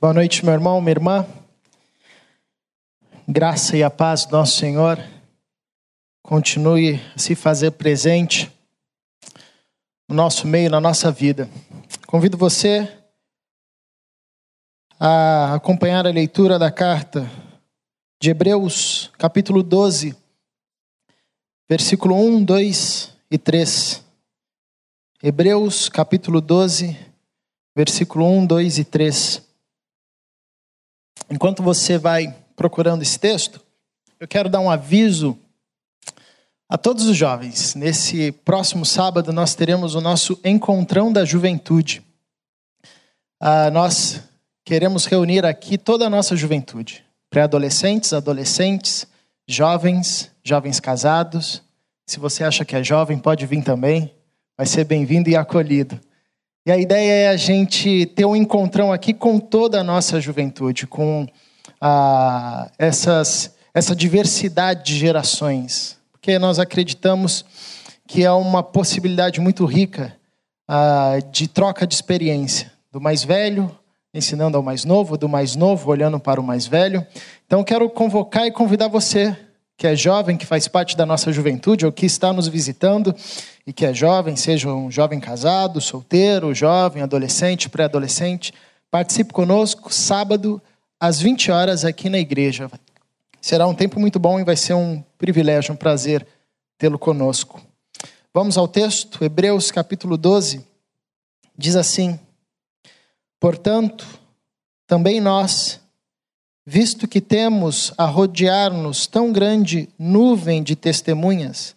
Boa noite, meu irmão, minha irmã. Graça e a paz do nosso Senhor continue a se fazer presente no nosso meio, na nossa vida. Convido você a acompanhar a leitura da carta de Hebreus, capítulo 12, versículo 1, 2 e 3. Hebreus, capítulo 12, versículo 1, 2 e 3. Enquanto você vai procurando esse texto, eu quero dar um aviso a todos os jovens. Nesse próximo sábado, nós teremos o nosso Encontrão da Juventude. Ah, nós queremos reunir aqui toda a nossa juventude: pré-adolescentes, adolescentes, jovens, jovens casados. Se você acha que é jovem, pode vir também, vai ser bem-vindo e acolhido. E a ideia é a gente ter um encontrão aqui com toda a nossa juventude, com ah, essas, essa diversidade de gerações, porque nós acreditamos que é uma possibilidade muito rica ah, de troca de experiência, do mais velho ensinando ao mais novo, do mais novo olhando para o mais velho. Então, quero convocar e convidar você que é jovem, que faz parte da nossa juventude, ou que está nos visitando e que é jovem, seja um jovem casado, solteiro, jovem, adolescente, pré-adolescente, participe conosco sábado às 20 horas aqui na igreja. Será um tempo muito bom e vai ser um privilégio, um prazer tê-lo conosco. Vamos ao texto, Hebreus capítulo 12, diz assim: Portanto, também nós, visto que temos a rodear-nos tão grande nuvem de testemunhas,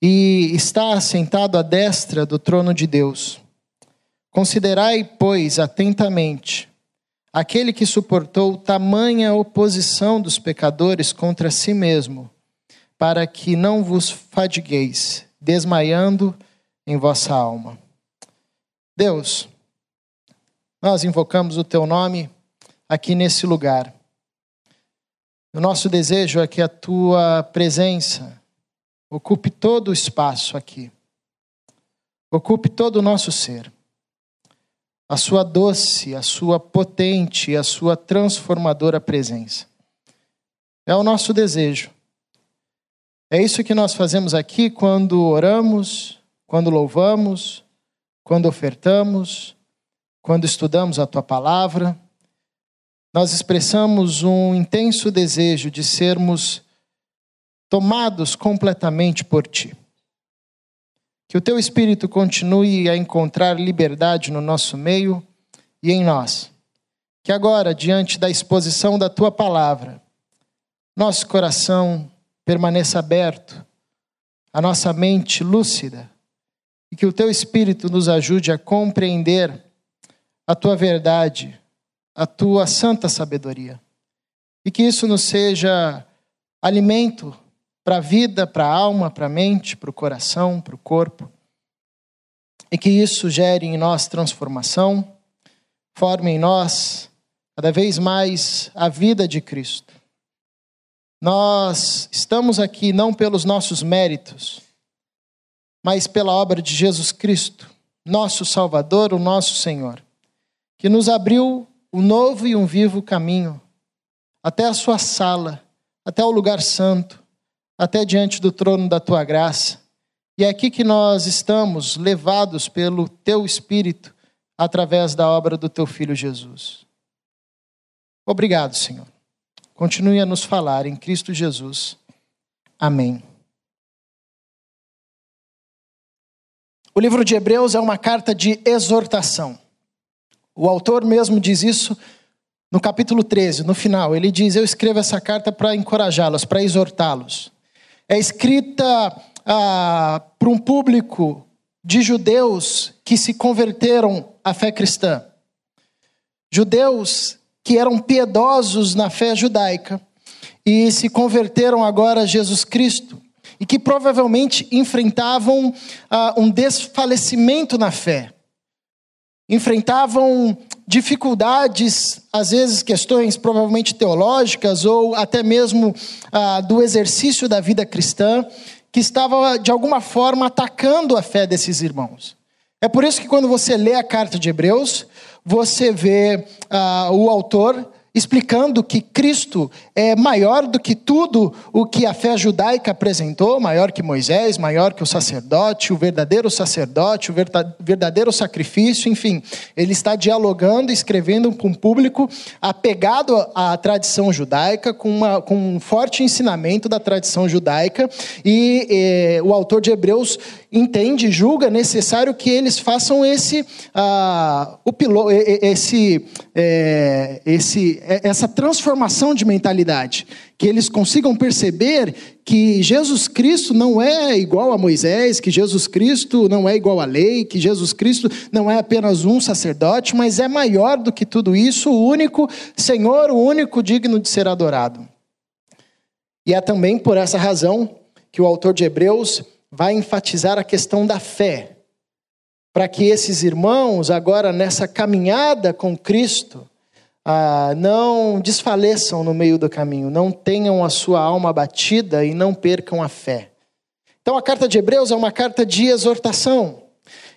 e está assentado à destra do trono de Deus. Considerai, pois, atentamente aquele que suportou tamanha oposição dos pecadores contra si mesmo, para que não vos fadigueis, desmaiando em vossa alma. Deus, nós invocamos o teu nome aqui nesse lugar. O nosso desejo é que a tua presença ocupe todo o espaço aqui, ocupe todo o nosso ser. A sua doce, a sua potente, a sua transformadora presença. É o nosso desejo. É isso que nós fazemos aqui quando oramos, quando louvamos, quando ofertamos, quando estudamos a tua palavra nós expressamos um intenso desejo de sermos tomados completamente por ti. Que o teu espírito continue a encontrar liberdade no nosso meio e em nós. Que agora, diante da exposição da tua palavra, nosso coração permaneça aberto, a nossa mente lúcida, e que o teu espírito nos ajude a compreender a tua verdade a tua santa sabedoria. E que isso nos seja alimento para a vida, para a alma, para a mente, para o coração, para o corpo. E que isso gere em nós transformação, forme em nós cada vez mais a vida de Cristo. Nós estamos aqui não pelos nossos méritos, mas pela obra de Jesus Cristo, nosso Salvador, o nosso Senhor, que nos abriu um novo e um vivo caminho, até a sua sala, até o lugar santo, até diante do trono da tua graça. E é aqui que nós estamos levados pelo teu Espírito através da obra do teu Filho Jesus. Obrigado, Senhor. Continue a nos falar em Cristo Jesus. Amém. O livro de Hebreus é uma carta de exortação. O autor mesmo diz isso no capítulo 13, no final. Ele diz: Eu escrevo essa carta para encorajá-los, para exortá-los. É escrita ah, para um público de judeus que se converteram à fé cristã. Judeus que eram piedosos na fé judaica e se converteram agora a Jesus Cristo e que provavelmente enfrentavam ah, um desfalecimento na fé, enfrentavam dificuldades, às vezes questões provavelmente teológicas ou até mesmo ah, do exercício da vida cristã, que estava de alguma forma atacando a fé desses irmãos. É por isso que quando você lê a carta de Hebreus, você vê ah, o autor explicando que Cristo é maior do que tudo o que a fé judaica apresentou, maior que Moisés, maior que o sacerdote, o verdadeiro sacerdote, o verdadeiro sacrifício, enfim, ele está dialogando, escrevendo com um público apegado à tradição judaica, com, uma, com um forte ensinamento da tradição judaica, e eh, o autor de Hebreus entende, julga necessário que eles façam esse, ah, o esse, é, esse, é, essa transformação de mentalidade, que eles consigam perceber que Jesus Cristo não é igual a Moisés, que Jesus Cristo não é igual à lei, que Jesus Cristo não é apenas um sacerdote, mas é maior do que tudo isso, o único Senhor, o único digno de ser adorado. E é também por essa razão que o autor de Hebreus vai enfatizar a questão da fé, para que esses irmãos, agora nessa caminhada com Cristo, ah, não desfaleçam no meio do caminho, não tenham a sua alma abatida e não percam a fé. Então, a carta de Hebreus é uma carta de exortação.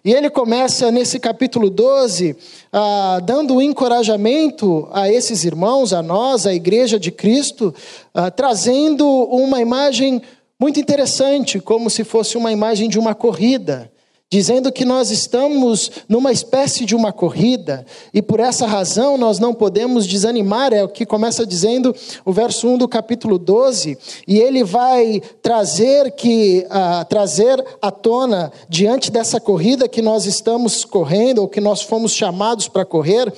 E ele começa nesse capítulo 12, ah, dando encorajamento a esses irmãos, a nós, a igreja de Cristo, ah, trazendo uma imagem muito interessante, como se fosse uma imagem de uma corrida, dizendo que nós estamos numa espécie de uma corrida e por essa razão nós não podemos desanimar, é o que começa dizendo o verso 1 do capítulo 12, e ele vai trazer que uh, trazer à tona diante dessa corrida que nós estamos correndo ou que nós fomos chamados para correr,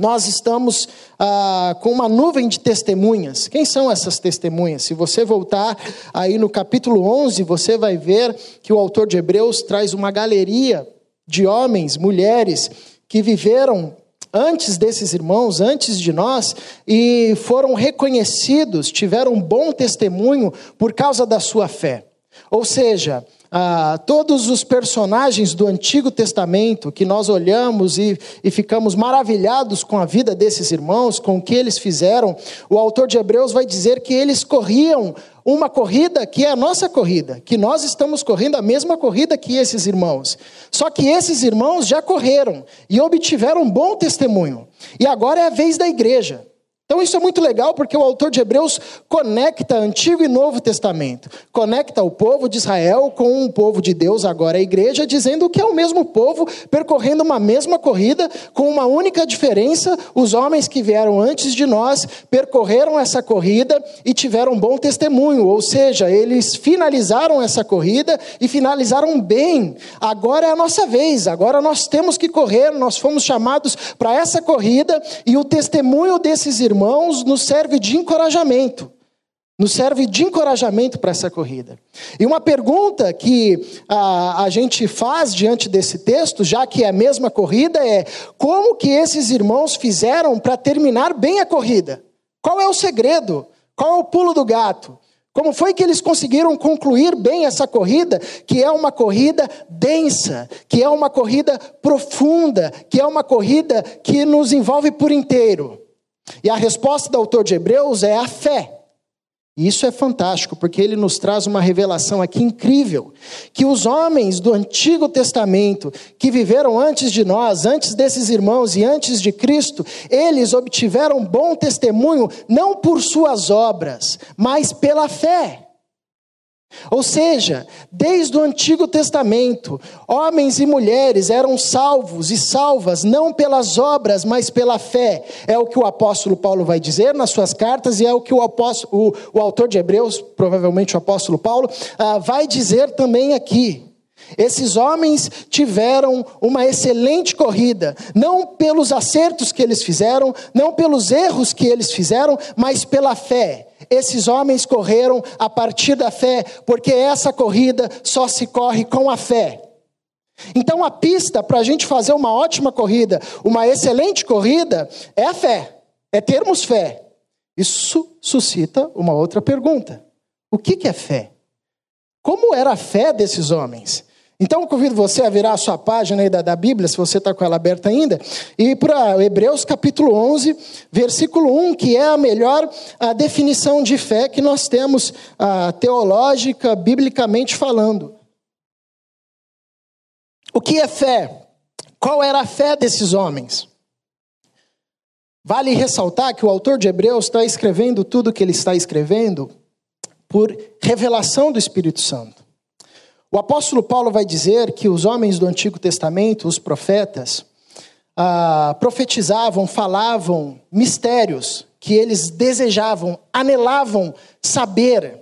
nós estamos ah, com uma nuvem de testemunhas. Quem são essas testemunhas? Se você voltar aí no capítulo 11, você vai ver que o autor de Hebreus traz uma galeria de homens, mulheres que viveram antes desses irmãos, antes de nós, e foram reconhecidos, tiveram um bom testemunho por causa da sua fé. Ou seja, ah, todos os personagens do Antigo Testamento que nós olhamos e, e ficamos maravilhados com a vida desses irmãos, com o que eles fizeram, o autor de Hebreus vai dizer que eles corriam uma corrida que é a nossa corrida, que nós estamos correndo a mesma corrida que esses irmãos. Só que esses irmãos já correram e obtiveram um bom testemunho. E agora é a vez da igreja. Então isso é muito legal porque o autor de Hebreus conecta Antigo e Novo Testamento, conecta o povo de Israel com o povo de Deus, agora a igreja, dizendo que é o mesmo povo percorrendo uma mesma corrida, com uma única diferença: os homens que vieram antes de nós percorreram essa corrida e tiveram bom testemunho, ou seja, eles finalizaram essa corrida e finalizaram bem. Agora é a nossa vez, agora nós temos que correr, nós fomos chamados para essa corrida e o testemunho desses irmãos irmãos, nos serve de encorajamento. Nos serve de encorajamento para essa corrida. E uma pergunta que a, a gente faz diante desse texto, já que é a mesma corrida, é: como que esses irmãos fizeram para terminar bem a corrida? Qual é o segredo? Qual é o pulo do gato? Como foi que eles conseguiram concluir bem essa corrida, que é uma corrida densa, que é uma corrida profunda, que é uma corrida que nos envolve por inteiro? E a resposta do autor de Hebreus é a fé. E isso é fantástico, porque ele nos traz uma revelação aqui incrível: que os homens do Antigo Testamento, que viveram antes de nós, antes desses irmãos e antes de Cristo, eles obtiveram bom testemunho não por suas obras, mas pela fé. Ou seja, desde o Antigo Testamento, homens e mulheres eram salvos e salvas não pelas obras, mas pela fé. É o que o apóstolo Paulo vai dizer nas suas cartas e é o que o, apóstolo, o, o autor de Hebreus, provavelmente o apóstolo Paulo, uh, vai dizer também aqui. Esses homens tiveram uma excelente corrida, não pelos acertos que eles fizeram, não pelos erros que eles fizeram, mas pela fé. Esses homens correram a partir da fé, porque essa corrida só se corre com a fé. Então, a pista para a gente fazer uma ótima corrida, uma excelente corrida, é a fé. é termos fé. Isso suscita uma outra pergunta: o que é fé? Como era a fé desses homens? Então eu convido você a virar a sua página aí da, da Bíblia, se você está com ela aberta ainda, e para Hebreus capítulo 11, versículo 1, que é a melhor a definição de fé que nós temos a, teológica, biblicamente falando. O que é fé? Qual era a fé desses homens? Vale ressaltar que o autor de Hebreus está escrevendo tudo o que ele está escrevendo por revelação do Espírito Santo. O apóstolo Paulo vai dizer que os homens do Antigo Testamento, os profetas, ah, profetizavam, falavam mistérios que eles desejavam, anelavam saber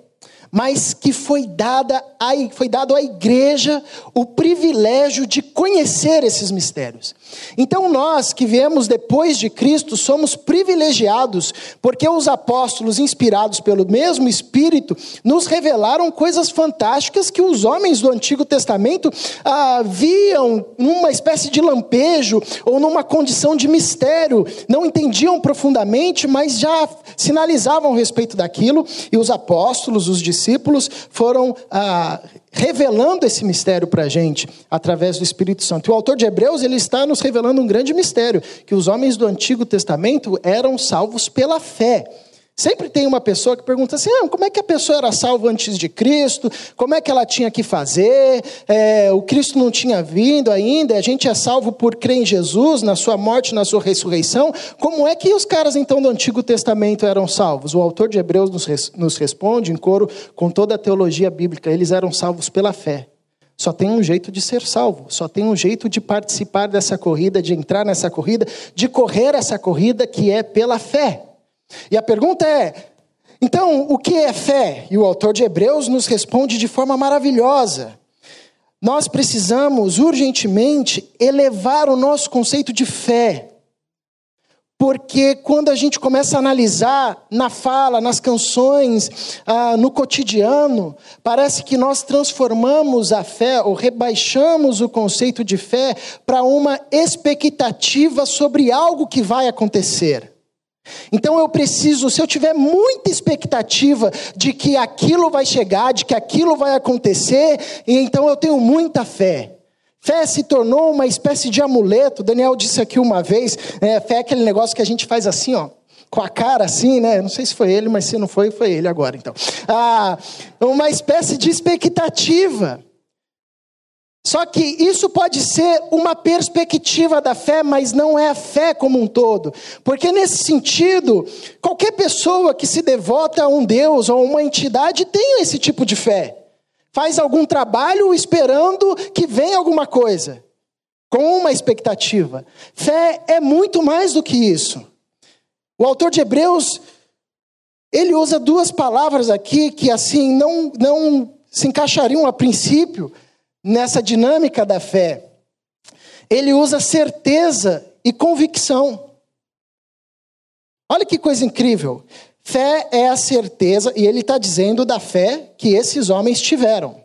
mas que foi, dada a, foi dado à igreja o privilégio de conhecer esses mistérios. Então, nós que viemos depois de Cristo somos privilegiados, porque os apóstolos, inspirados pelo mesmo Espírito, nos revelaram coisas fantásticas que os homens do Antigo Testamento ah, viam numa espécie de lampejo ou numa condição de mistério, não entendiam profundamente, mas já sinalizavam a respeito daquilo, e os apóstolos, os discípulos, discípulos foram ah, revelando esse mistério para a gente através do Espírito Santo. E o autor de Hebreus ele está nos revelando um grande mistério que os homens do Antigo Testamento eram salvos pela fé. Sempre tem uma pessoa que pergunta assim: ah, como é que a pessoa era salva antes de Cristo? Como é que ela tinha que fazer? É, o Cristo não tinha vindo ainda, a gente é salvo por crer em Jesus, na sua morte, na sua ressurreição. Como é que os caras então do Antigo Testamento eram salvos? O autor de Hebreus nos, res, nos responde em coro com toda a teologia bíblica: eles eram salvos pela fé. Só tem um jeito de ser salvo, só tem um jeito de participar dessa corrida, de entrar nessa corrida, de correr essa corrida que é pela fé. E a pergunta é: então, o que é fé? E o autor de Hebreus nos responde de forma maravilhosa. Nós precisamos urgentemente elevar o nosso conceito de fé. Porque quando a gente começa a analisar na fala, nas canções, ah, no cotidiano, parece que nós transformamos a fé ou rebaixamos o conceito de fé para uma expectativa sobre algo que vai acontecer. Então eu preciso, se eu tiver muita expectativa de que aquilo vai chegar, de que aquilo vai acontecer, então eu tenho muita fé. Fé se tornou uma espécie de amuleto. Daniel disse aqui uma vez, é, fé é aquele negócio que a gente faz assim, ó, com a cara assim, né? Não sei se foi ele, mas se não foi, foi ele agora, então. Ah, uma espécie de expectativa. Só que isso pode ser uma perspectiva da fé, mas não é a fé como um todo. Porque nesse sentido, qualquer pessoa que se devota a um Deus ou a uma entidade tem esse tipo de fé. Faz algum trabalho esperando que venha alguma coisa, com uma expectativa. Fé é muito mais do que isso. O autor de Hebreus, ele usa duas palavras aqui que assim não não se encaixariam a princípio, nessa dinâmica da fé. Ele usa certeza e convicção. Olha que coisa incrível. Fé é a certeza, e ele está dizendo da fé que esses homens tiveram,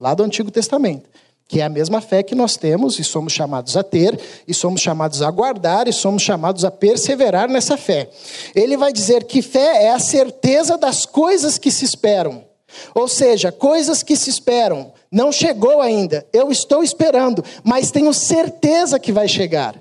lá do Antigo Testamento, que é a mesma fé que nós temos e somos chamados a ter, e somos chamados a guardar, e somos chamados a perseverar nessa fé. Ele vai dizer que fé é a certeza das coisas que se esperam. Ou seja, coisas que se esperam, não chegou ainda, eu estou esperando, mas tenho certeza que vai chegar.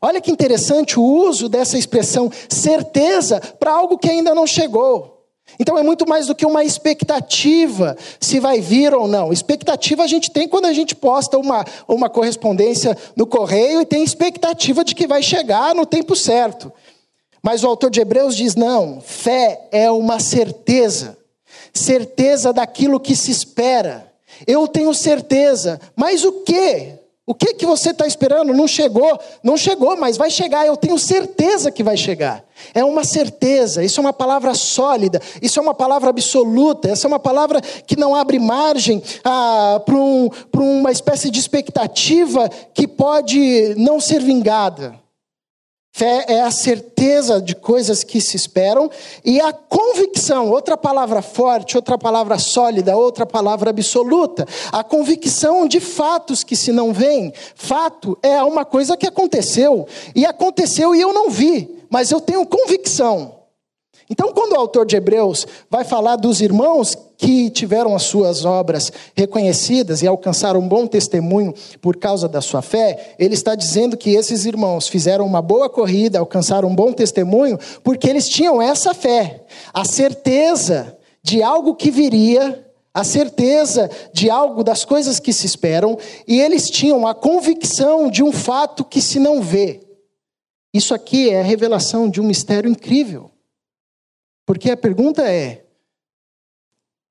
Olha que interessante o uso dessa expressão certeza para algo que ainda não chegou. Então é muito mais do que uma expectativa se vai vir ou não. Expectativa a gente tem quando a gente posta uma, uma correspondência no correio e tem expectativa de que vai chegar no tempo certo. Mas o autor de Hebreus diz: não, fé é uma certeza certeza daquilo que se espera. Eu tenho certeza, mas o que? O que que você está esperando? Não chegou, não chegou, mas vai chegar. Eu tenho certeza que vai chegar. É uma certeza. Isso é uma palavra sólida. Isso é uma palavra absoluta. Essa é uma palavra que não abre margem ah, para um, uma espécie de expectativa que pode não ser vingada. Fé é a certeza de coisas que se esperam e a convicção, outra palavra forte, outra palavra sólida, outra palavra absoluta. A convicção de fatos que se não veem. Fato é uma coisa que aconteceu e aconteceu e eu não vi, mas eu tenho convicção. Então, quando o autor de Hebreus vai falar dos irmãos que tiveram as suas obras reconhecidas e alcançaram um bom testemunho por causa da sua fé, ele está dizendo que esses irmãos fizeram uma boa corrida, alcançaram um bom testemunho, porque eles tinham essa fé, a certeza de algo que viria, a certeza de algo das coisas que se esperam, e eles tinham a convicção de um fato que se não vê. Isso aqui é a revelação de um mistério incrível. Porque a pergunta é: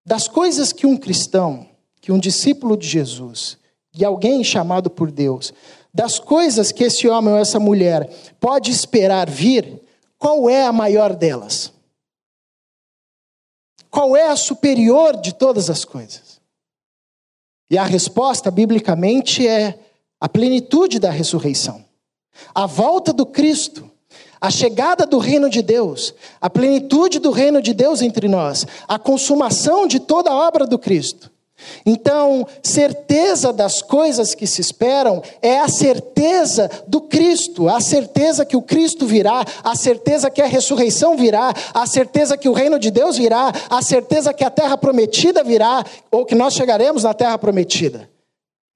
das coisas que um cristão, que um discípulo de Jesus, e alguém chamado por Deus, das coisas que esse homem ou essa mulher pode esperar vir, qual é a maior delas? Qual é a superior de todas as coisas? E a resposta, biblicamente, é a plenitude da ressurreição. A volta do Cristo a chegada do reino de Deus, a plenitude do reino de Deus entre nós, a consumação de toda a obra do Cristo. Então, certeza das coisas que se esperam é a certeza do Cristo, a certeza que o Cristo virá, a certeza que a ressurreição virá, a certeza que o reino de Deus virá, a certeza que a terra prometida virá, ou que nós chegaremos na terra prometida.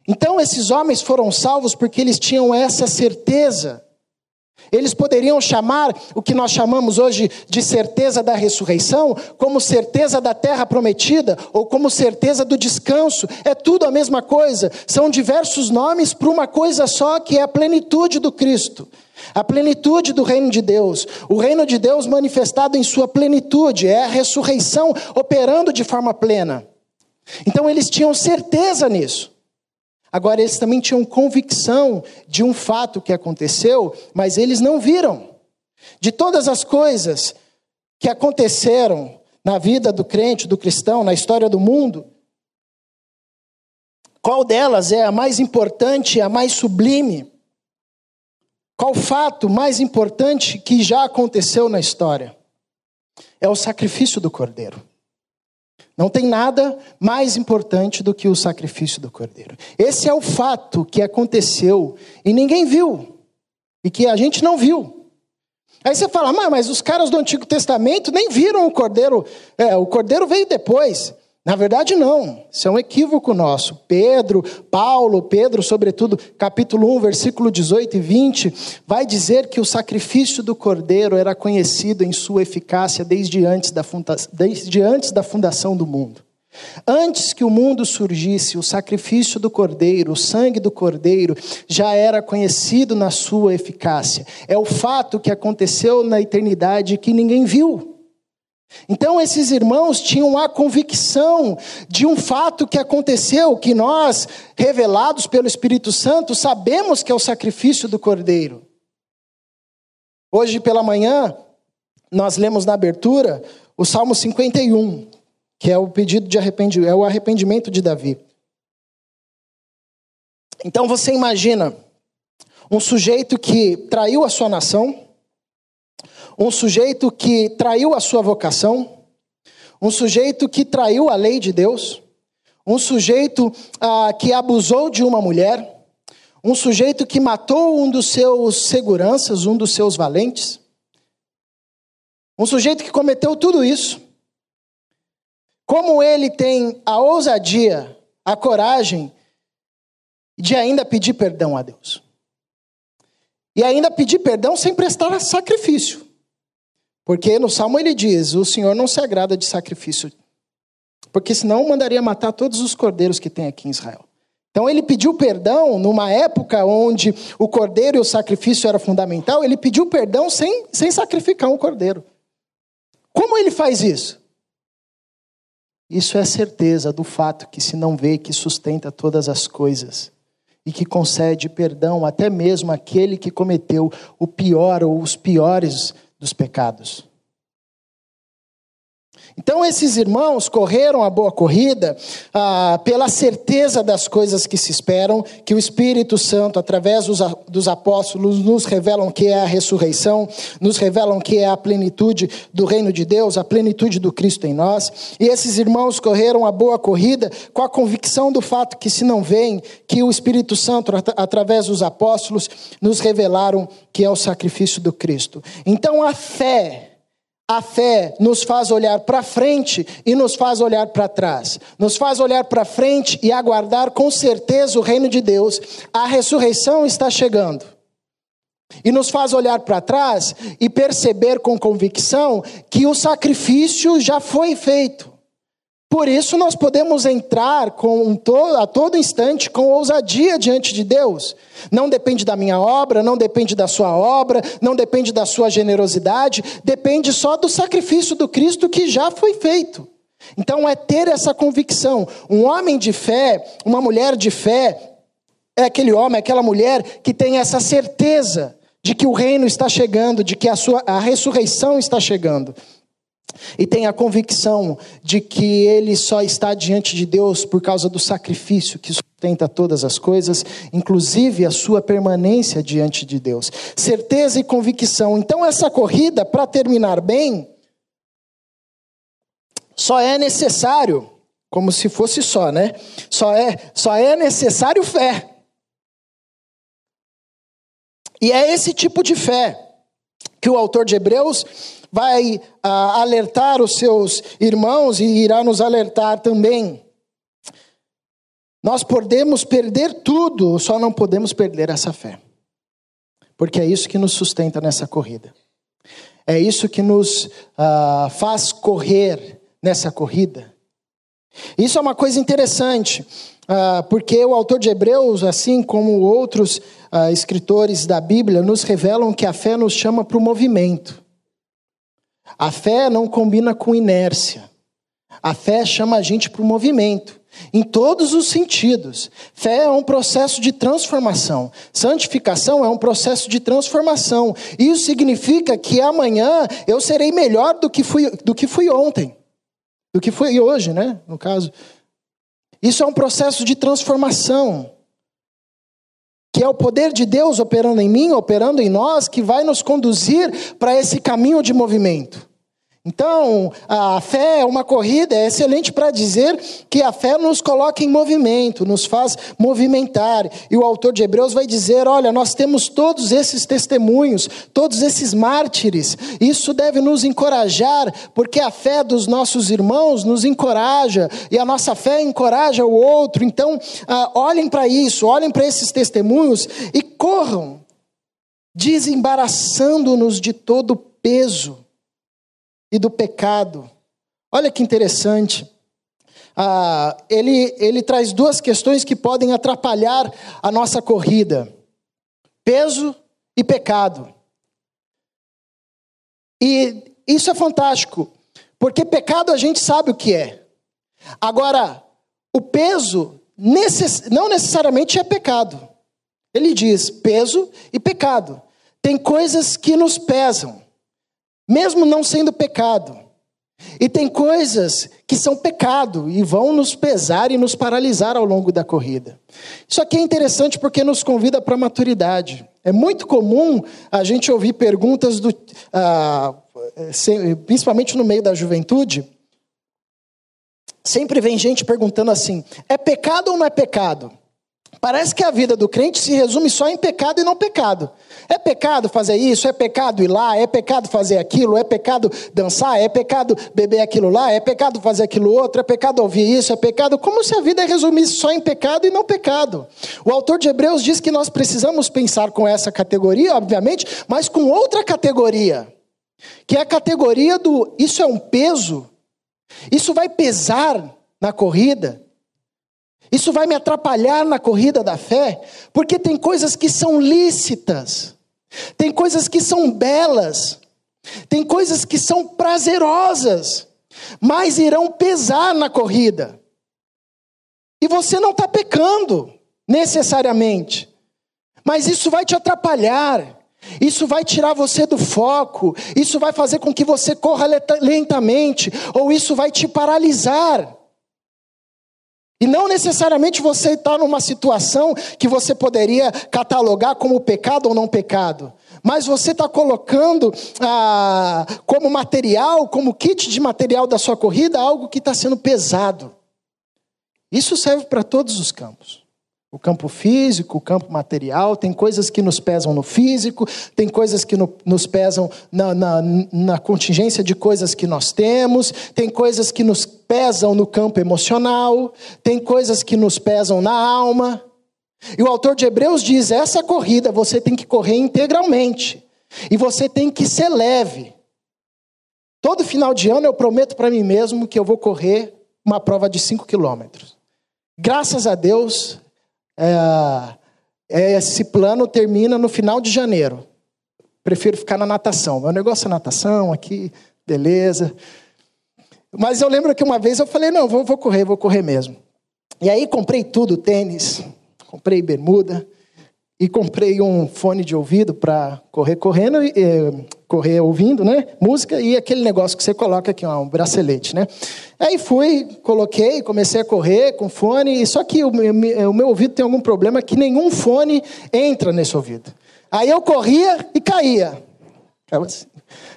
Então, esses homens foram salvos porque eles tinham essa certeza. Eles poderiam chamar o que nós chamamos hoje de certeza da ressurreição, como certeza da terra prometida, ou como certeza do descanso. É tudo a mesma coisa. São diversos nomes para uma coisa só, que é a plenitude do Cristo. A plenitude do reino de Deus. O reino de Deus manifestado em sua plenitude. É a ressurreição operando de forma plena. Então eles tinham certeza nisso. Agora, eles também tinham convicção de um fato que aconteceu, mas eles não viram. De todas as coisas que aconteceram na vida do crente, do cristão, na história do mundo, qual delas é a mais importante, a mais sublime? Qual fato mais importante que já aconteceu na história? É o sacrifício do cordeiro. Não tem nada mais importante do que o sacrifício do cordeiro. Esse é o fato que aconteceu e ninguém viu, e que a gente não viu. Aí você fala, mas os caras do Antigo Testamento nem viram o cordeiro, é, o cordeiro veio depois. Na verdade, não. Isso é um equívoco nosso. Pedro, Paulo, Pedro, sobretudo, capítulo 1, versículo 18 e 20, vai dizer que o sacrifício do cordeiro era conhecido em sua eficácia desde antes da, funda desde antes da fundação do mundo. Antes que o mundo surgisse, o sacrifício do cordeiro, o sangue do cordeiro, já era conhecido na sua eficácia. É o fato que aconteceu na eternidade que ninguém viu. Então, esses irmãos tinham a convicção de um fato que aconteceu, que nós, revelados pelo Espírito Santo, sabemos que é o sacrifício do Cordeiro. Hoje pela manhã, nós lemos na abertura o Salmo 51, que é o pedido de arrependimento, é o arrependimento de Davi. Então você imagina um sujeito que traiu a sua nação, um sujeito que traiu a sua vocação, um sujeito que traiu a lei de Deus, um sujeito ah, que abusou de uma mulher, um sujeito que matou um dos seus seguranças, um dos seus valentes, um sujeito que cometeu tudo isso. Como ele tem a ousadia, a coragem de ainda pedir perdão a Deus. E ainda pedir perdão sem prestar sacrifício. Porque no Salmo ele diz: O Senhor não se agrada de sacrifício, porque senão mandaria matar todos os cordeiros que tem aqui em Israel. Então ele pediu perdão numa época onde o cordeiro e o sacrifício era fundamental, ele pediu perdão sem, sem sacrificar um cordeiro. Como ele faz isso? Isso é a certeza do fato que se não vê que sustenta todas as coisas e que concede perdão até mesmo àquele que cometeu o pior ou os piores dos pecados. Então, esses irmãos correram a boa corrida ah, pela certeza das coisas que se esperam, que o Espírito Santo, através dos, dos apóstolos, nos revelam que é a ressurreição, nos revelam que é a plenitude do reino de Deus, a plenitude do Cristo em nós. E esses irmãos correram a boa corrida com a convicção do fato que, se não veem, que o Espírito Santo, através dos apóstolos, nos revelaram que é o sacrifício do Cristo. Então, a fé a fé nos faz olhar para frente e nos faz olhar para trás. Nos faz olhar para frente e aguardar com certeza o reino de Deus. A ressurreição está chegando. E nos faz olhar para trás e perceber com convicção que o sacrifício já foi feito. Por isso nós podemos entrar com a todo instante com ousadia diante de Deus. Não depende da minha obra, não depende da sua obra, não depende da sua generosidade, depende só do sacrifício do Cristo que já foi feito. Então é ter essa convicção. Um homem de fé, uma mulher de fé, é aquele homem, aquela mulher que tem essa certeza de que o reino está chegando, de que a, sua, a ressurreição está chegando e tem a convicção de que ele só está diante de Deus por causa do sacrifício que sustenta todas as coisas, inclusive a sua permanência diante de Deus. Certeza e convicção. Então, essa corrida, para terminar bem, só é necessário, como se fosse só, né? Só é, só é necessário fé. E é esse tipo de fé que o autor de Hebreus vai ah, alertar os seus irmãos e irá nos alertar também. Nós podemos perder tudo, só não podemos perder essa fé. Porque é isso que nos sustenta nessa corrida. É isso que nos ah, faz correr nessa corrida. Isso é uma coisa interessante, ah, porque o autor de Hebreus, assim como outros escritores da Bíblia, nos revelam que a fé nos chama para o movimento. A fé não combina com inércia. A fé chama a gente para o movimento, em todos os sentidos. Fé é um processo de transformação. Santificação é um processo de transformação. Isso significa que amanhã eu serei melhor do que fui, do que fui ontem, do que fui hoje, né? No caso. Isso é um processo de transformação que é o poder de Deus operando em mim, operando em nós, que vai nos conduzir para esse caminho de movimento. Então, a fé é uma corrida, é excelente para dizer que a fé nos coloca em movimento, nos faz movimentar. E o autor de Hebreus vai dizer: olha, nós temos todos esses testemunhos, todos esses mártires. Isso deve nos encorajar, porque a fé dos nossos irmãos nos encoraja, e a nossa fé encoraja o outro. Então, ah, olhem para isso, olhem para esses testemunhos e corram, desembaraçando-nos de todo peso e do pecado. Olha que interessante. Ah, ele, ele traz duas questões que podem atrapalhar a nossa corrida: peso e pecado. E isso é fantástico, porque pecado a gente sabe o que é. Agora, o peso necess, não necessariamente é pecado. Ele diz peso e pecado. Tem coisas que nos pesam mesmo não sendo pecado. E tem coisas que são pecado e vão nos pesar e nos paralisar ao longo da corrida. Isso aqui é interessante porque nos convida para maturidade. É muito comum a gente ouvir perguntas, do, ah, principalmente no meio da juventude. Sempre vem gente perguntando assim: é pecado ou não é pecado? Parece que a vida do crente se resume só em pecado e não pecado. É pecado fazer isso, é pecado ir lá, é pecado fazer aquilo, é pecado dançar, é pecado beber aquilo lá, é pecado fazer aquilo outro, é pecado ouvir isso, é pecado. Como se a vida resumisse só em pecado e não pecado. O autor de Hebreus diz que nós precisamos pensar com essa categoria, obviamente, mas com outra categoria, que é a categoria do isso é um peso, isso vai pesar na corrida. Isso vai me atrapalhar na corrida da fé, porque tem coisas que são lícitas, tem coisas que são belas, tem coisas que são prazerosas, mas irão pesar na corrida. E você não está pecando, necessariamente, mas isso vai te atrapalhar, Isso vai tirar você do foco, isso vai fazer com que você corra lentamente, ou isso vai te paralisar. E não necessariamente você está numa situação que você poderia catalogar como pecado ou não pecado. Mas você está colocando ah, como material, como kit de material da sua corrida, algo que está sendo pesado. Isso serve para todos os campos. O campo físico, o campo material, tem coisas que nos pesam no físico, tem coisas que no, nos pesam na, na, na contingência de coisas que nós temos, tem coisas que nos pesam no campo emocional, tem coisas que nos pesam na alma. E o autor de Hebreus diz: essa corrida você tem que correr integralmente, e você tem que ser leve. Todo final de ano eu prometo para mim mesmo que eu vou correr uma prova de 5 quilômetros. Graças a Deus, é, é, esse plano termina no final de janeiro. Prefiro ficar na natação. Meu negócio é natação aqui, beleza. Mas eu lembro que uma vez eu falei: não, vou, vou correr, vou correr mesmo. E aí comprei tudo: tênis, comprei bermuda, e comprei um fone de ouvido para correr correndo, correr ouvindo, né? Música e aquele negócio que você coloca aqui, um bracelete, né? Aí fui, coloquei, comecei a correr com fone, só que o meu, o meu ouvido tem algum problema que nenhum fone entra nesse ouvido. Aí eu corria e caía.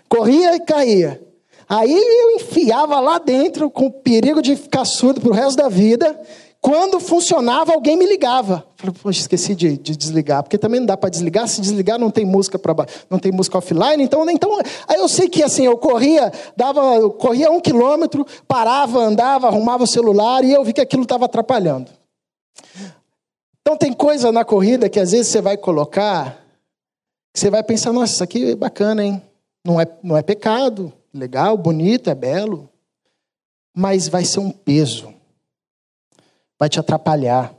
Corria e caía. Aí eu enfiava lá dentro com perigo de ficar surdo pro resto da vida. Quando funcionava, alguém me ligava. Falei, poxa, esqueci de, de, desligar, porque também não dá para desligar. Se desligar, não tem música para não tem música offline. Então, então, aí eu sei que assim, eu corria, dava, eu corria um quilômetro, parava, andava, arrumava o celular e eu vi que aquilo estava atrapalhando. Então tem coisa na corrida que às vezes você vai colocar, você vai pensar, nossa, isso aqui é bacana, hein? Não é, não é pecado, legal, bonito, é belo, mas vai ser um peso vai te atrapalhar.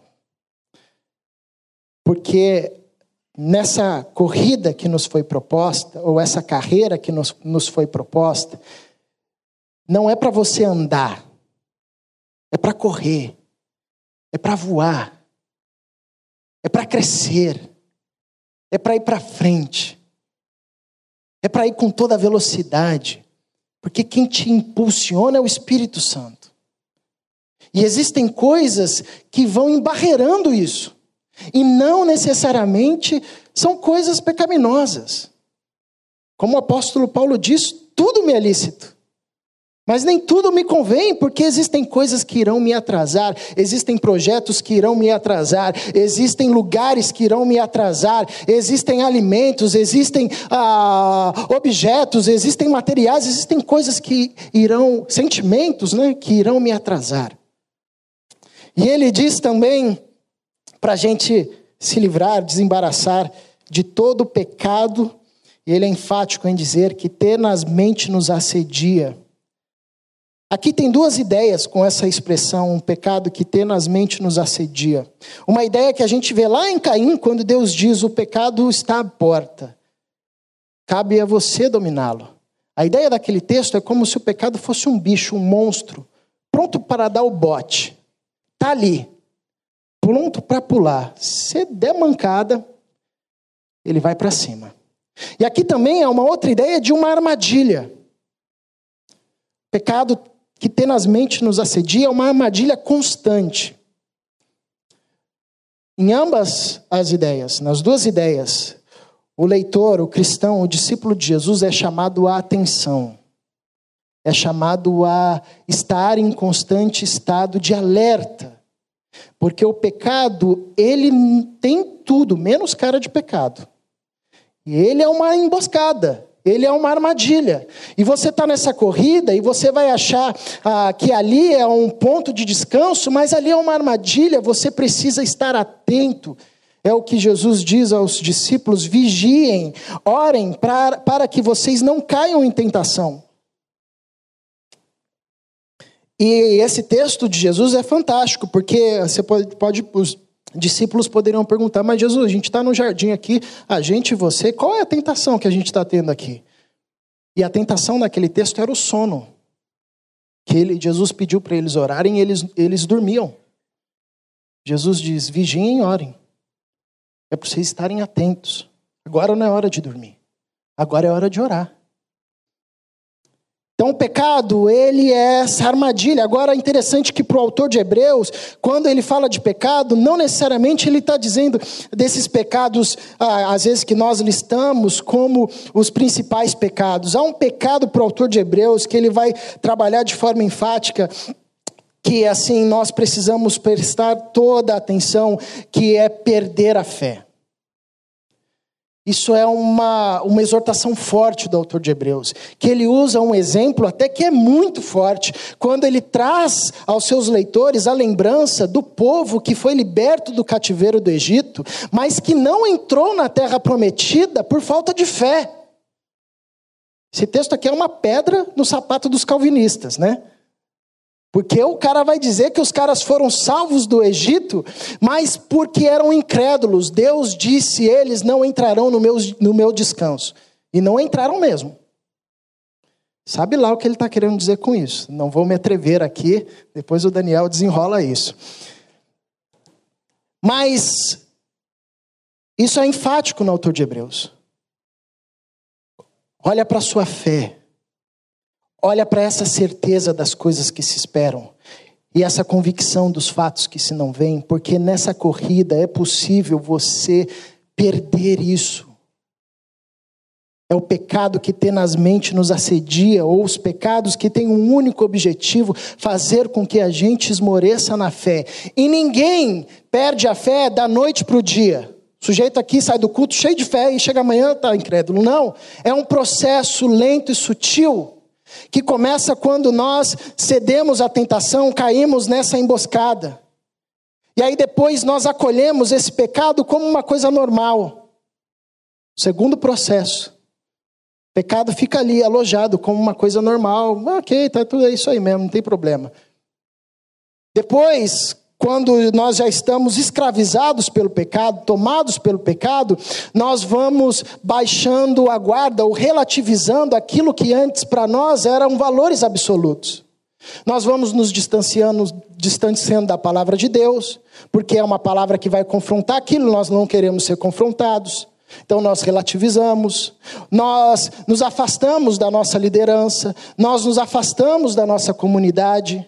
Porque nessa corrida que nos foi proposta, ou essa carreira que nos, nos foi proposta, não é para você andar, é para correr, é para voar, é para crescer, é para ir para frente, é para ir com toda a velocidade, porque quem te impulsiona é o Espírito Santo. E existem coisas que vão embarreirando isso. E não necessariamente são coisas pecaminosas. Como o apóstolo Paulo diz, tudo me é lícito. Mas nem tudo me convém, porque existem coisas que irão me atrasar, existem projetos que irão me atrasar, existem lugares que irão me atrasar, existem alimentos, existem ah, objetos, existem materiais, existem coisas que irão, sentimentos, né, que irão me atrasar. E ele diz também para a gente se livrar, desembaraçar de todo o pecado, e ele é enfático em dizer que tenazmente nos assedia. Aqui tem duas ideias com essa expressão, um pecado que tenazmente nos assedia. Uma ideia que a gente vê lá em Caim, quando Deus diz: o pecado está à porta, cabe a você dominá-lo. A ideia daquele texto é como se o pecado fosse um bicho, um monstro, pronto para dar o bote. Está ali, pronto para pular. Se der mancada, ele vai para cima. E aqui também é uma outra ideia de uma armadilha. Pecado que tenazmente nos assedia é uma armadilha constante. Em ambas as ideias, nas duas ideias, o leitor, o cristão, o discípulo de Jesus é chamado à atenção é chamado a estar em constante estado de alerta. Porque o pecado, ele tem tudo, menos cara de pecado. E ele é uma emboscada, ele é uma armadilha. E você está nessa corrida e você vai achar ah, que ali é um ponto de descanso, mas ali é uma armadilha, você precisa estar atento. É o que Jesus diz aos discípulos: vigiem, orem para, para que vocês não caiam em tentação. E esse texto de Jesus é fantástico, porque você pode, pode os discípulos poderiam perguntar, mas Jesus, a gente está no jardim aqui, a gente e você, qual é a tentação que a gente está tendo aqui? E a tentação naquele texto era o sono. Que ele, Jesus pediu para eles orarem e eles, eles dormiam. Jesus diz: vigiem e orem. É para vocês estarem atentos. Agora não é hora de dormir. Agora é hora de orar. Então, o pecado, ele é essa armadilha. Agora, é interessante que para o autor de Hebreus, quando ele fala de pecado, não necessariamente ele está dizendo desses pecados, ah, às vezes que nós listamos como os principais pecados. Há um pecado para o autor de Hebreus que ele vai trabalhar de forma enfática, que assim nós precisamos prestar toda a atenção, que é perder a fé. Isso é uma, uma exortação forte do autor de Hebreus, que ele usa um exemplo até que é muito forte, quando ele traz aos seus leitores a lembrança do povo que foi liberto do cativeiro do Egito, mas que não entrou na terra prometida por falta de fé. Esse texto aqui é uma pedra no sapato dos calvinistas, né? Porque o cara vai dizer que os caras foram salvos do Egito, mas porque eram incrédulos. Deus disse: eles não entrarão no meu, no meu descanso. E não entraram mesmo. Sabe lá o que ele está querendo dizer com isso. Não vou me atrever aqui, depois o Daniel desenrola isso. Mas isso é enfático no autor de Hebreus. Olha para a sua fé. Olha para essa certeza das coisas que se esperam e essa convicção dos fatos que se não veem, porque nessa corrida é possível você perder isso. É o pecado que tenazmente nos assedia, ou os pecados que têm um único objetivo, fazer com que a gente esmoreça na fé. E ninguém perde a fé da noite para o dia. O sujeito aqui sai do culto cheio de fé e chega amanhã está incrédulo. Não. É um processo lento e sutil que começa quando nós cedemos à tentação, caímos nessa emboscada. E aí depois nós acolhemos esse pecado como uma coisa normal. Segundo processo. O pecado fica ali alojado como uma coisa normal. Ok, tá tudo é isso aí mesmo, não tem problema. Depois, quando nós já estamos escravizados pelo pecado, tomados pelo pecado, nós vamos baixando a guarda ou relativizando aquilo que antes para nós eram valores absolutos. Nós vamos nos distanciando, distanciando da palavra de Deus, porque é uma palavra que vai confrontar aquilo, nós não queremos ser confrontados. Então nós relativizamos, nós nos afastamos da nossa liderança, nós nos afastamos da nossa comunidade.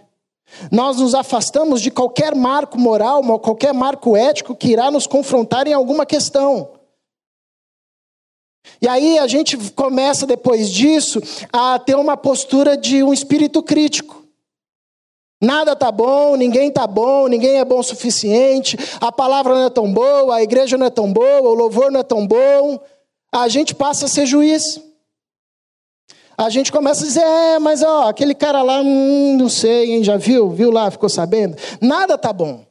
Nós nos afastamos de qualquer marco moral, qualquer marco ético que irá nos confrontar em alguma questão. E aí a gente começa depois disso a ter uma postura de um espírito crítico. Nada tá bom, ninguém tá bom, ninguém é bom o suficiente, a palavra não é tão boa, a igreja não é tão boa, o louvor não é tão bom. A gente passa a ser juiz a gente começa a dizer, é, mas ó, aquele cara lá, hum, não sei, hein, já viu? Viu lá, ficou sabendo? Nada tá bom.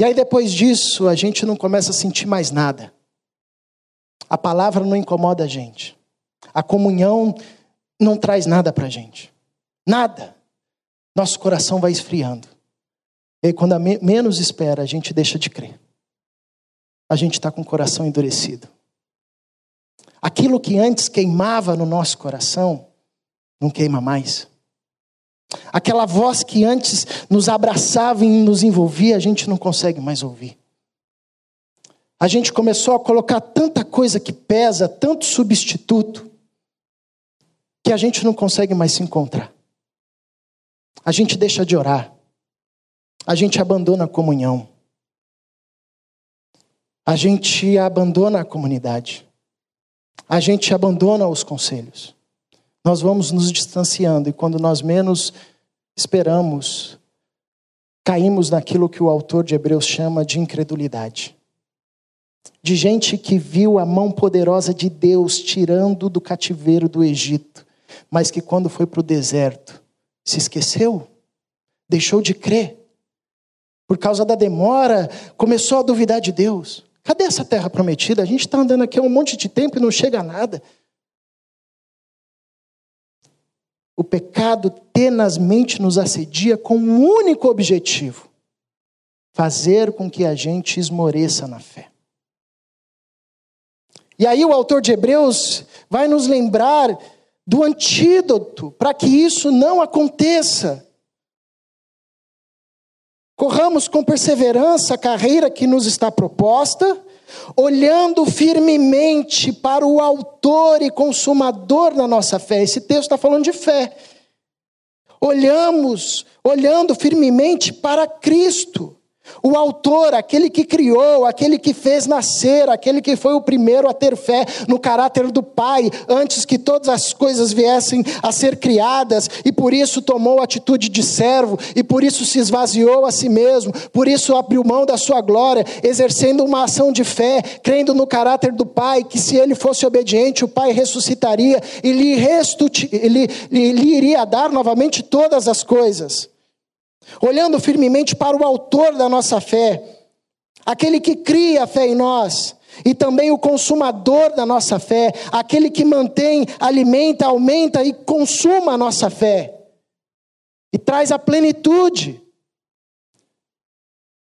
E aí depois disso, a gente não começa a sentir mais nada. A palavra não incomoda a gente. A comunhão não traz nada para a gente. Nada. Nosso coração vai esfriando. E quando a me menos espera, a gente deixa de crer. A gente está com o coração endurecido. Aquilo que antes queimava no nosso coração, não queima mais. Aquela voz que antes nos abraçava e nos envolvia, a gente não consegue mais ouvir. A gente começou a colocar tanta coisa que pesa, tanto substituto, que a gente não consegue mais se encontrar. A gente deixa de orar. A gente abandona a comunhão. A gente abandona a comunidade a gente abandona os conselhos. Nós vamos nos distanciando e quando nós menos esperamos, caímos naquilo que o autor de Hebreus chama de incredulidade. De gente que viu a mão poderosa de Deus tirando do cativeiro do Egito, mas que quando foi para o deserto se esqueceu, deixou de crer. Por causa da demora, começou a duvidar de Deus. Cadê essa terra prometida? A gente está andando aqui há um monte de tempo e não chega a nada. O pecado tenazmente nos assedia com um único objetivo: fazer com que a gente esmoreça na fé. E aí o autor de Hebreus vai nos lembrar do antídoto para que isso não aconteça. Corramos com perseverança a carreira que nos está proposta, olhando firmemente para o Autor e Consumador da nossa fé. Esse texto está falando de fé. Olhamos, olhando firmemente para Cristo. O autor, aquele que criou, aquele que fez nascer, aquele que foi o primeiro a ter fé no caráter do Pai, antes que todas as coisas viessem a ser criadas, e por isso tomou atitude de servo, e por isso se esvaziou a si mesmo, por isso abriu mão da sua glória, exercendo uma ação de fé, crendo no caráter do Pai, que se ele fosse obediente, o Pai ressuscitaria e lhe, lhe, lhe iria dar novamente todas as coisas olhando firmemente para o Autor da nossa fé, aquele que cria a fé em nós, e também o consumador da nossa fé, aquele que mantém, alimenta, aumenta e consuma a nossa fé, e traz a plenitude.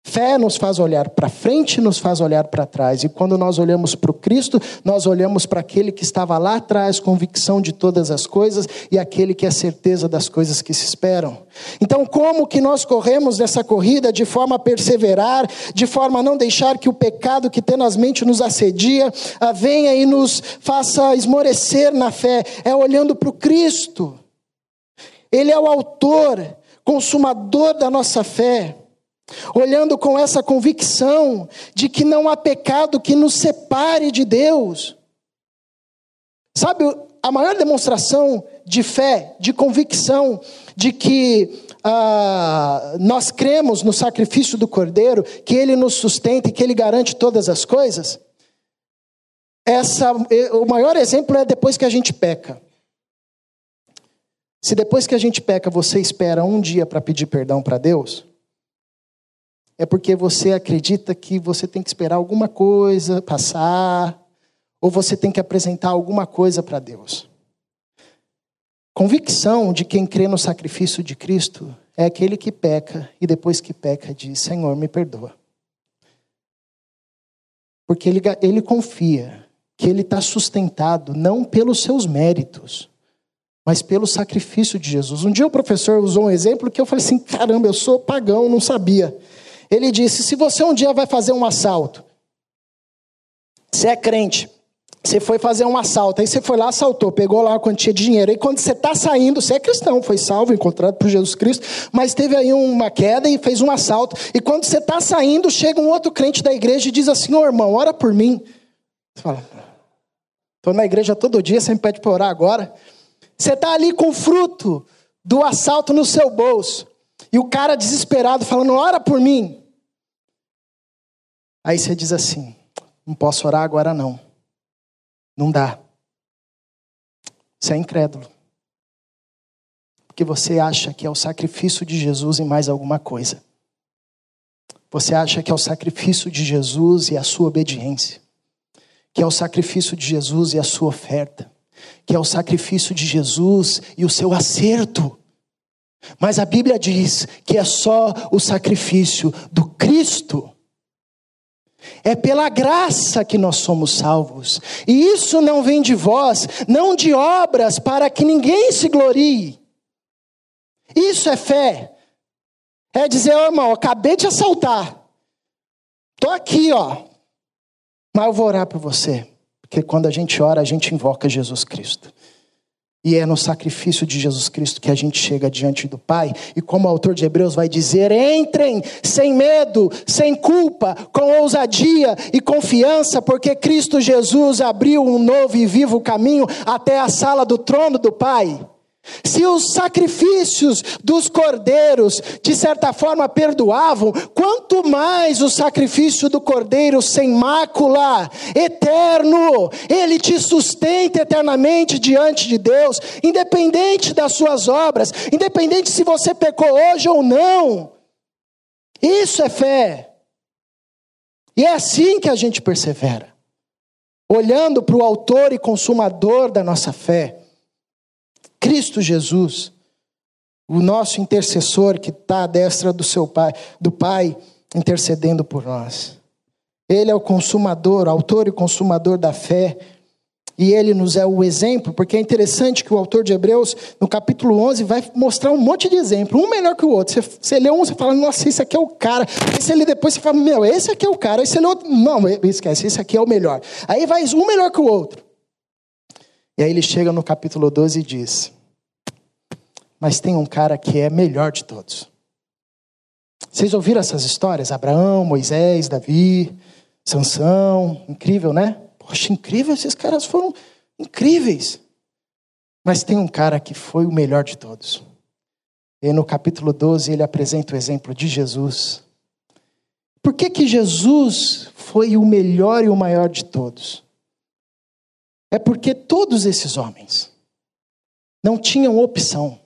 Fé nos faz olhar para frente, nos faz olhar para trás. E quando nós olhamos para o Cristo, nós olhamos para aquele que estava lá atrás, convicção de todas as coisas, e aquele que é certeza das coisas que se esperam. Então, como que nós corremos nessa corrida de forma a perseverar, de forma a não deixar que o pecado que tenazmente nos assedia ah, venha e nos faça esmorecer na fé? É olhando para o Cristo. Ele é o autor, consumador da nossa fé olhando com essa convicção de que não há pecado que nos separe de Deus. Sabe, a maior demonstração de fé, de convicção, de que ah, nós cremos no sacrifício do Cordeiro, que Ele nos sustenta e que Ele garante todas as coisas, essa, o maior exemplo é depois que a gente peca. Se depois que a gente peca você espera um dia para pedir perdão para Deus, é porque você acredita que você tem que esperar alguma coisa passar, ou você tem que apresentar alguma coisa para Deus. Convicção de quem crê no sacrifício de Cristo é aquele que peca e depois que peca diz: Senhor, me perdoa. Porque ele, ele confia que ele está sustentado não pelos seus méritos, mas pelo sacrifício de Jesus. Um dia o professor usou um exemplo que eu falei assim: caramba, eu sou pagão, não sabia. Ele disse: se você um dia vai fazer um assalto, você é crente, você foi fazer um assalto, aí você foi lá, assaltou, pegou lá uma quantia de dinheiro, aí quando você está saindo, você é cristão, foi salvo, encontrado por Jesus Cristo, mas teve aí uma queda e fez um assalto, e quando você está saindo, chega um outro crente da igreja e diz assim: ô irmão, ora por mim. Você fala, estou na igreja todo dia, você me pede para orar agora. Você está ali com o fruto do assalto no seu bolso. E o cara desesperado falando: ora por mim. Aí você diz assim: não posso orar agora não. Não dá. Você é incrédulo. Porque você acha que é o sacrifício de Jesus e mais alguma coisa. Você acha que é o sacrifício de Jesus e a sua obediência. Que é o sacrifício de Jesus e a sua oferta. Que é o sacrifício de Jesus e o seu acerto. Mas a Bíblia diz que é só o sacrifício do Cristo. É pela graça que nós somos salvos. E isso não vem de vós, não de obras, para que ninguém se glorie. Isso é fé. É dizer, oh, irmão, acabei de assaltar. Estou aqui, ó. Mas eu vou orar por você. Porque quando a gente ora, a gente invoca Jesus Cristo. E é no sacrifício de Jesus Cristo que a gente chega diante do Pai. E como o autor de Hebreus vai dizer: entrem sem medo, sem culpa, com ousadia e confiança, porque Cristo Jesus abriu um novo e vivo caminho até a sala do trono do Pai. Se os sacrifícios dos cordeiros, de certa forma, perdoavam, quanto mais o sacrifício do cordeiro sem mácula, eterno, ele te sustenta eternamente diante de Deus, independente das suas obras, independente se você pecou hoje ou não. Isso é fé. E é assim que a gente persevera, olhando para o Autor e Consumador da nossa fé. Cristo Jesus, o nosso intercessor que está à destra do seu pai, do Pai, intercedendo por nós. Ele é o consumador, autor e consumador da fé. e ele nos é o exemplo, porque é interessante que o autor de Hebreus, no capítulo 11, vai mostrar um monte de exemplos, um melhor que o outro. Você, você lê um, você fala, nossa, esse aqui é o cara. Aí você lê depois, você fala, meu, esse aqui é o cara. Aí você lê outro, não, esquece, esse aqui é o melhor. Aí vai um melhor que o outro. E aí ele chega no capítulo 12 e diz: Mas tem um cara que é melhor de todos. Vocês ouviram essas histórias? Abraão, Moisés, Davi, Sansão, incrível, né? Poxa, incrível, esses caras foram incríveis. Mas tem um cara que foi o melhor de todos. E no capítulo 12 ele apresenta o exemplo de Jesus. Por que, que Jesus foi o melhor e o maior de todos? É porque todos esses homens não tinham opção.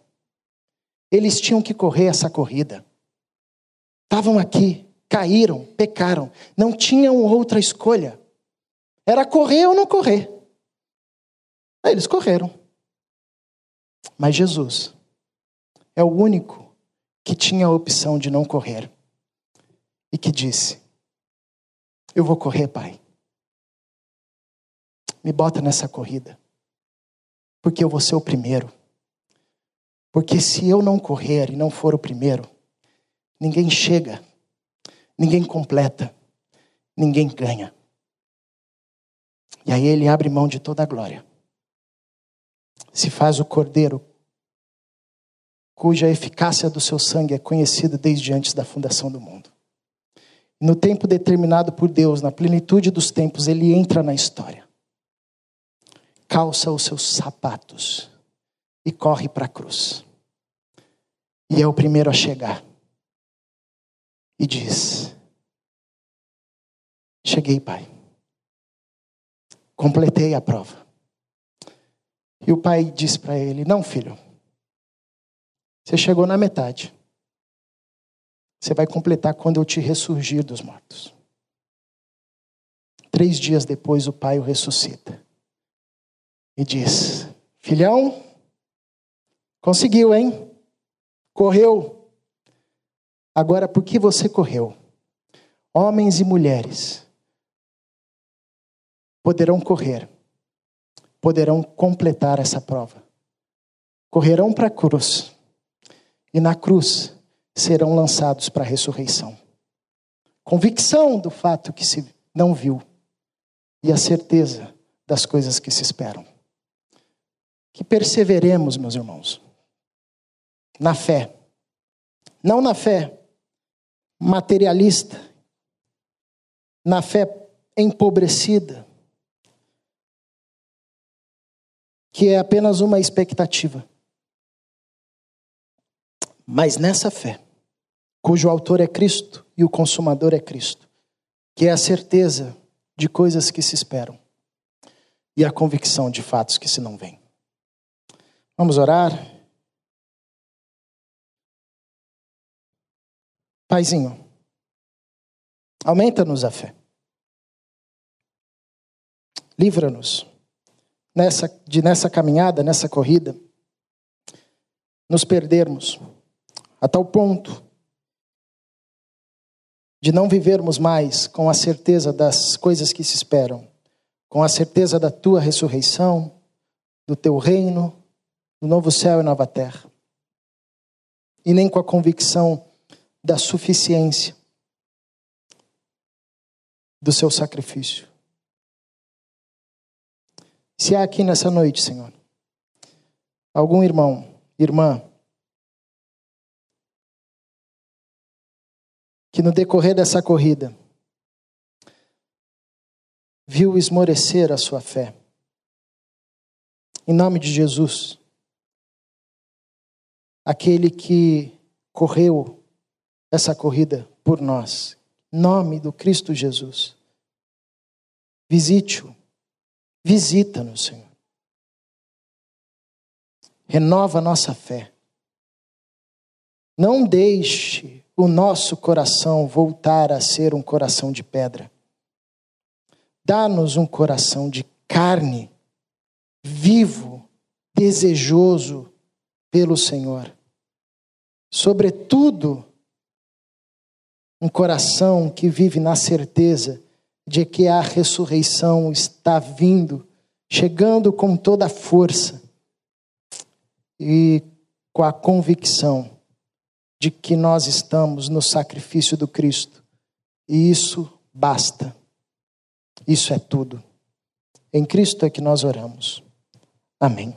Eles tinham que correr essa corrida. Estavam aqui, caíram, pecaram, não tinham outra escolha. Era correr ou não correr. Aí eles correram. Mas Jesus é o único que tinha a opção de não correr e que disse: Eu vou correr, Pai. Me bota nessa corrida, porque eu vou ser o primeiro. Porque se eu não correr e não for o primeiro, ninguém chega ninguém completa, ninguém ganha. E aí ele abre mão de toda a glória. Se faz o cordeiro, cuja eficácia do seu sangue é conhecida desde antes da fundação do mundo. No tempo determinado por Deus, na plenitude dos tempos, ele entra na história. Calça os seus sapatos e corre para a cruz. E é o primeiro a chegar e diz: Cheguei, pai. Completei a prova. E o pai disse para ele: Não, filho, você chegou na metade. Você vai completar quando eu te ressurgir dos mortos. Três dias depois, o pai o ressuscita e diz: Filhão, conseguiu, hein? Correu. Agora, por que você correu? Homens e mulheres poderão correr, poderão completar essa prova. Correrão para a cruz e na cruz serão lançados para a ressurreição. Convicção do fato que se não viu e a certeza das coisas que se esperam. Que perseveremos, meus irmãos, na fé. Não na fé materialista, na fé empobrecida, que é apenas uma expectativa. Mas nessa fé, cujo autor é Cristo e o consumador é Cristo, que é a certeza de coisas que se esperam e a convicção de fatos que se não veem. Vamos orar? Paizinho, aumenta-nos a fé. Livra-nos nessa, de nessa caminhada, nessa corrida, nos perdermos a tal ponto de não vivermos mais com a certeza das coisas que se esperam, com a certeza da tua ressurreição, do teu reino, do novo céu e nova terra, e nem com a convicção da suficiência do seu sacrifício. Se há aqui nessa noite, Senhor, algum irmão, irmã, que no decorrer dessa corrida viu esmorecer a sua fé, em nome de Jesus, aquele que correu essa corrida por nós. Em nome do Cristo Jesus. Visite-o. Visita-nos, Senhor. Renova nossa fé. Não deixe o nosso coração voltar a ser um coração de pedra. Dá-nos um coração de carne, vivo, desejoso pelo Senhor. Sobretudo, um coração que vive na certeza de que a ressurreição está vindo chegando com toda a força e com a convicção de que nós estamos no sacrifício do Cristo. E isso basta. Isso é tudo. Em Cristo é que nós oramos. Amém.